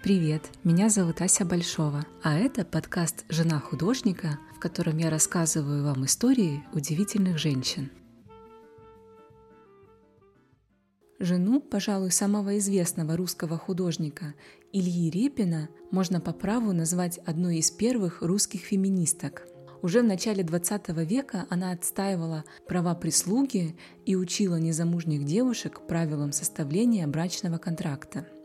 Привет, меня зовут Ася Большова, а это подкаст «Жена художника», в котором я рассказываю вам истории удивительных женщин. Жену, пожалуй, самого известного русского художника Ильи Репина можно по праву назвать одной из первых русских феминисток. Уже в начале 20 века она отстаивала права прислуги и учила незамужних девушек правилам составления брачного контракта –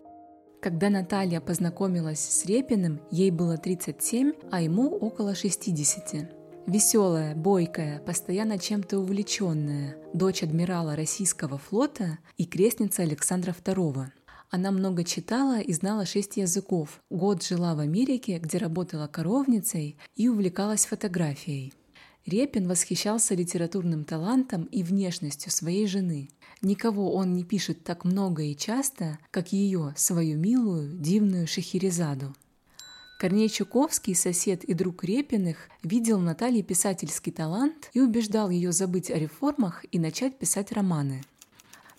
когда Наталья познакомилась с Репиным, ей было 37, а ему около 60. Веселая, бойкая, постоянно чем-то увлеченная, дочь адмирала российского флота и крестница Александра II. Она много читала и знала шесть языков. Год жила в Америке, где работала коровницей и увлекалась фотографией. Репин восхищался литературным талантом и внешностью своей жены. Никого он не пишет так много и часто, как ее, свою милую, дивную Шахерезаду. Корней Чуковский, сосед и друг Репиных, видел в Наталье писательский талант и убеждал ее забыть о реформах и начать писать романы –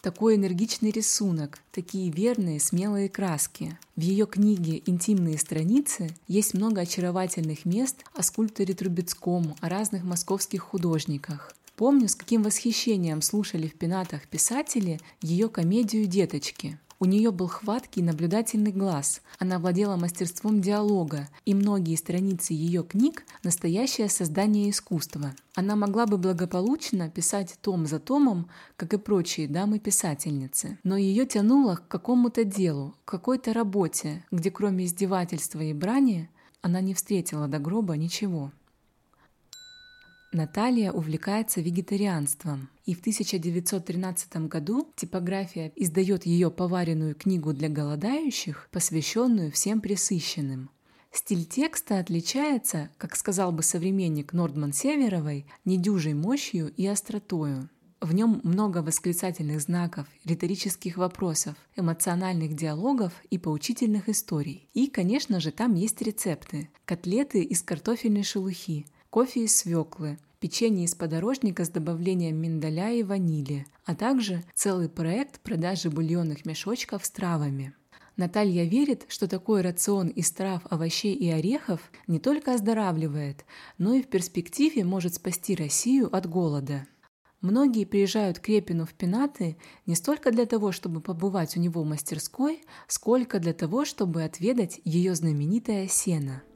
такой энергичный рисунок, такие верные, смелые краски. В ее книге «Интимные страницы» есть много очаровательных мест о скульпторе Трубецком, о разных московских художниках. Помню, с каким восхищением слушали в пенатах писатели ее комедию «Деточки». У нее был хваткий наблюдательный глаз, она владела мастерством диалога, и многие страницы ее книг – настоящее создание искусства. Она могла бы благополучно писать том за томом, как и прочие дамы-писательницы, но ее тянуло к какому-то делу, к какой-то работе, где кроме издевательства и брани она не встретила до гроба ничего. Наталья увлекается вегетарианством, и в 1913 году типография издает ее поваренную книгу для голодающих, посвященную всем пресыщенным. Стиль текста отличается, как сказал бы современник Нордман Северовой, недюжей мощью и остротою. В нем много восклицательных знаков, риторических вопросов, эмоциональных диалогов и поучительных историй. И, конечно же, там есть рецепты. Котлеты из картофельной шелухи, кофе из свеклы, печенье из подорожника с добавлением миндаля и ванили, а также целый проект продажи бульонных мешочков с травами. Наталья верит, что такой рацион из трав, овощей и орехов не только оздоравливает, но и в перспективе может спасти Россию от голода. Многие приезжают к Репину в Пенаты не столько для того, чтобы побывать у него в мастерской, сколько для того, чтобы отведать ее знаменитое сено –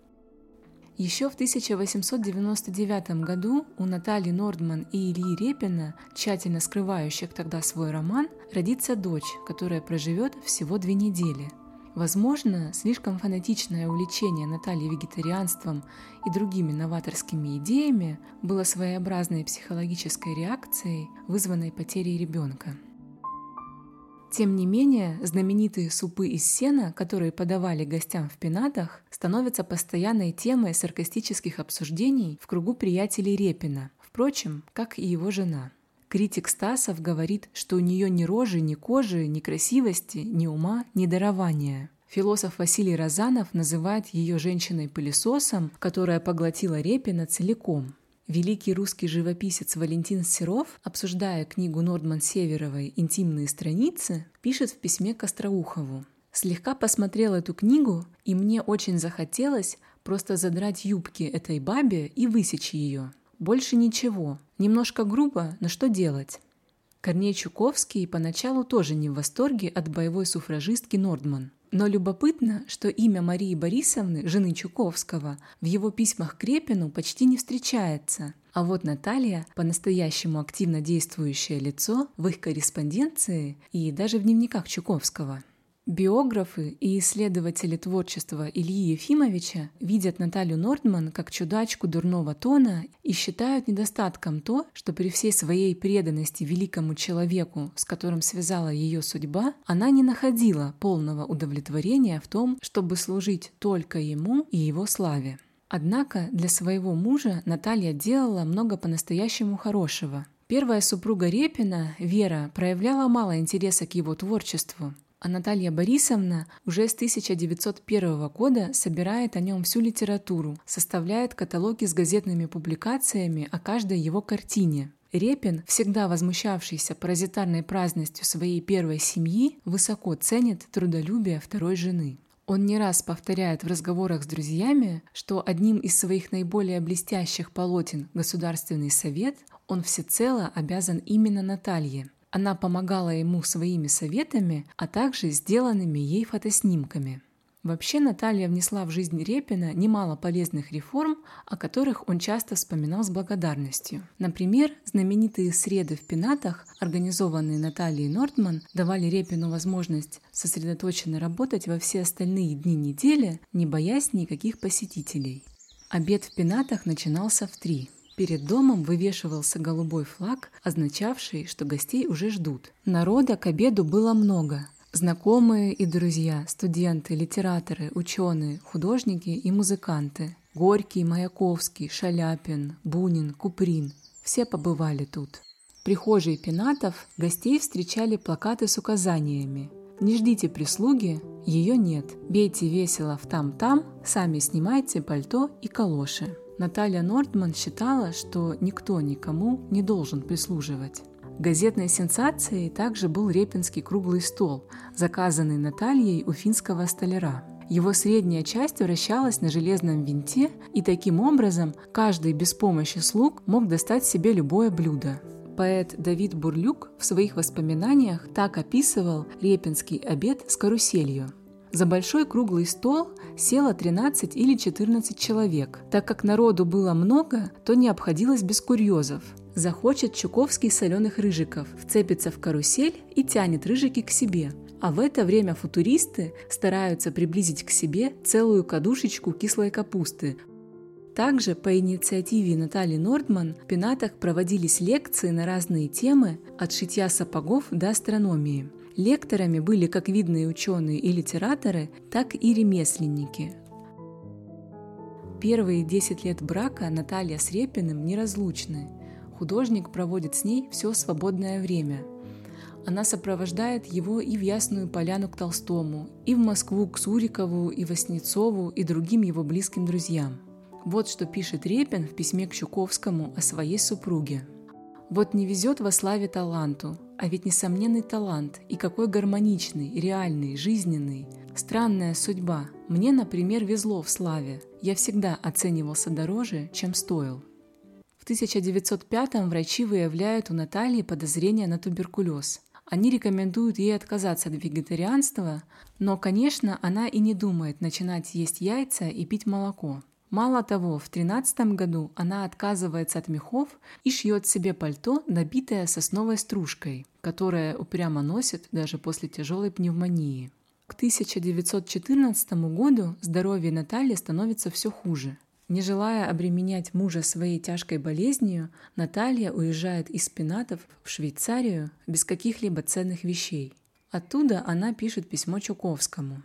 еще в 1899 году у Натальи Нордман и Ильи Репина, тщательно скрывающих тогда свой роман, родится дочь, которая проживет всего две недели. Возможно, слишком фанатичное увлечение Натальи вегетарианством и другими новаторскими идеями было своеобразной психологической реакцией, вызванной потерей ребенка. Тем не менее, знаменитые супы из сена, которые подавали гостям в пенатах, становятся постоянной темой саркастических обсуждений в кругу приятелей Репина, впрочем, как и его жена. Критик Стасов говорит, что у нее ни рожи, ни кожи, ни красивости, ни ума, ни дарования. Философ Василий Розанов называет ее женщиной-пылесосом, которая поглотила Репина целиком. Великий русский живописец Валентин Серов, обсуждая книгу Нордман Северовой «Интимные страницы», пишет в письме к Остроухову. «Слегка посмотрел эту книгу, и мне очень захотелось просто задрать юбки этой бабе и высечь ее. Больше ничего. Немножко грубо, но что делать?» Корней Чуковский поначалу тоже не в восторге от боевой суфражистки Нордман – но любопытно, что имя Марии Борисовны, жены Чуковского, в его письмах к Репину почти не встречается. А вот Наталья, по-настоящему активно действующее лицо в их корреспонденции и даже в дневниках Чуковского – Биографы и исследователи творчества Ильи Ефимовича видят Наталью Нордман как чудачку дурного тона и считают недостатком то, что при всей своей преданности великому человеку, с которым связала ее судьба, она не находила полного удовлетворения в том, чтобы служить только ему и его славе. Однако для своего мужа Наталья делала много по-настоящему хорошего. Первая супруга Репина, Вера, проявляла мало интереса к его творчеству, а Наталья Борисовна уже с 1901 года собирает о нем всю литературу, составляет каталоги с газетными публикациями о каждой его картине. Репин, всегда возмущавшийся паразитарной праздностью своей первой семьи, высоко ценит трудолюбие второй жены. Он не раз повторяет в разговорах с друзьями, что одним из своих наиболее блестящих полотен «Государственный совет» он всецело обязан именно Наталье. Она помогала ему своими советами, а также сделанными ей фотоснимками – Вообще Наталья внесла в жизнь Репина немало полезных реформ, о которых он часто вспоминал с благодарностью. Например, знаменитые среды в пенатах, организованные Натальей Нортман, давали Репину возможность сосредоточенно работать во все остальные дни недели, не боясь никаких посетителей. Обед в пенатах начинался в три. Перед домом вывешивался голубой флаг, означавший, что гостей уже ждут. Народа к обеду было много, Знакомые и друзья, студенты, литераторы, ученые, художники и музыканты. Горький, Маяковский, Шаляпин, Бунин, Куприн – все побывали тут. В прихожей пенатов гостей встречали плакаты с указаниями «Не ждите прислуги, ее нет. Бейте весело в там-там, сами снимайте пальто и калоши». Наталья Нортман считала, что никто никому не должен прислуживать. Газетной сенсацией также был репинский круглый стол, заказанный Натальей у финского столяра. Его средняя часть вращалась на железном винте, и таким образом каждый без помощи слуг мог достать себе любое блюдо. Поэт Давид Бурлюк в своих воспоминаниях так описывал репинский обед с каруселью. За большой круглый стол село 13 или 14 человек. Так как народу было много, то не обходилось без курьезов. Захочет Чуковский соленых рыжиков, вцепится в карусель и тянет рыжики к себе. А в это время футуристы стараются приблизить к себе целую кадушечку кислой капусты. Также по инициативе Натальи Нордман в пенатах проводились лекции на разные темы от шитья сапогов до астрономии. Лекторами были как видные ученые и литераторы, так и ремесленники. Первые 10 лет брака Наталья с Репиным неразлучны – Художник проводит с ней все свободное время. Она сопровождает его и в Ясную Поляну к Толстому, и в Москву к Сурикову, и Васнецову, и другим его близким друзьям. Вот что пишет Репин в письме к Чуковскому о своей супруге. «Вот не везет во славе таланту, а ведь несомненный талант, и какой гармоничный, реальный, жизненный. Странная судьба. Мне, например, везло в славе. Я всегда оценивался дороже, чем стоил. 1905 врачи выявляют у Натальи подозрение на туберкулез. Они рекомендуют ей отказаться от вегетарианства, но, конечно, она и не думает начинать есть яйца и пить молоко. Мало того, в 13 году она отказывается от мехов и шьет себе пальто, набитое сосновой стружкой, которое упрямо носит даже после тяжелой пневмонии. К 1914 году здоровье Натальи становится все хуже. Не желая обременять мужа своей тяжкой болезнью, Наталья уезжает из Пенатов в Швейцарию без каких-либо ценных вещей. Оттуда она пишет письмо Чуковскому.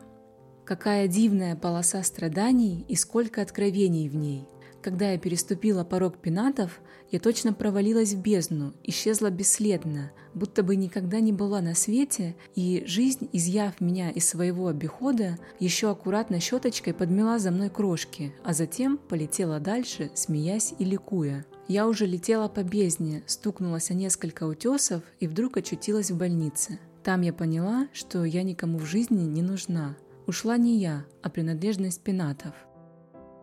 «Какая дивная полоса страданий и сколько откровений в ней! Когда я переступила порог пенатов, я точно провалилась в бездну, исчезла бесследно, будто бы никогда не была на свете, и жизнь, изъяв меня из своего обихода, еще аккуратно щеточкой подмела за мной крошки, а затем полетела дальше, смеясь и ликуя. Я уже летела по бездне, стукнулась о несколько утесов и вдруг очутилась в больнице. Там я поняла, что я никому в жизни не нужна. Ушла не я, а принадлежность пенатов.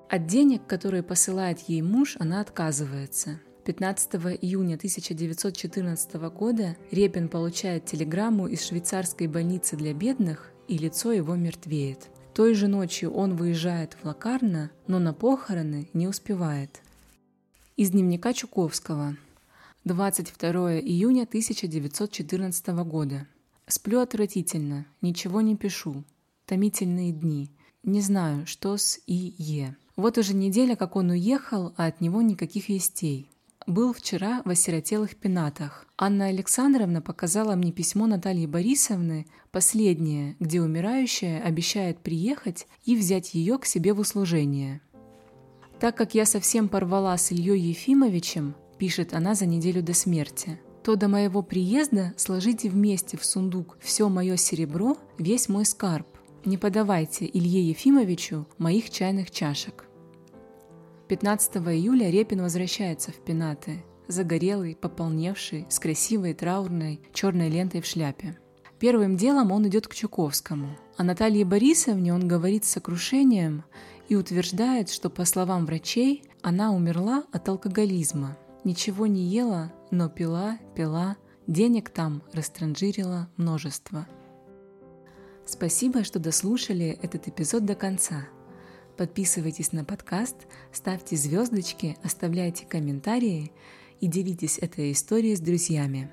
От денег, которые посылает ей муж, она отказывается. 15 июня 1914 года Репин получает телеграмму из швейцарской больницы для бедных, и лицо его мертвеет. Той же ночью он выезжает в Лакарно, но на похороны не успевает. Из дневника Чуковского. 22 июня 1914 года. Сплю отвратительно, ничего не пишу. Томительные дни. Не знаю, что с И. Е. Вот уже неделя, как он уехал, а от него никаких вестей. Был вчера в осиротелых пенатах. Анна Александровна показала мне письмо Натальи Борисовны, последнее, где умирающая обещает приехать и взять ее к себе в услужение. Так как я совсем порвала с Ильей Ефимовичем, пишет она за неделю до смерти, то до моего приезда сложите вместе в сундук все мое серебро, весь мой скарб. Не подавайте Илье Ефимовичу моих чайных чашек. 15 июля Репин возвращается в Пенаты, загорелый, пополневший, с красивой траурной черной лентой в шляпе. Первым делом он идет к Чуковскому. О Наталье Борисовне он говорит с сокрушением и утверждает, что, по словам врачей, она умерла от алкоголизма. Ничего не ела, но пила, пила, денег там растранжирила множество. Спасибо, что дослушали этот эпизод до конца. Подписывайтесь на подкаст, ставьте звездочки, оставляйте комментарии и делитесь этой историей с друзьями.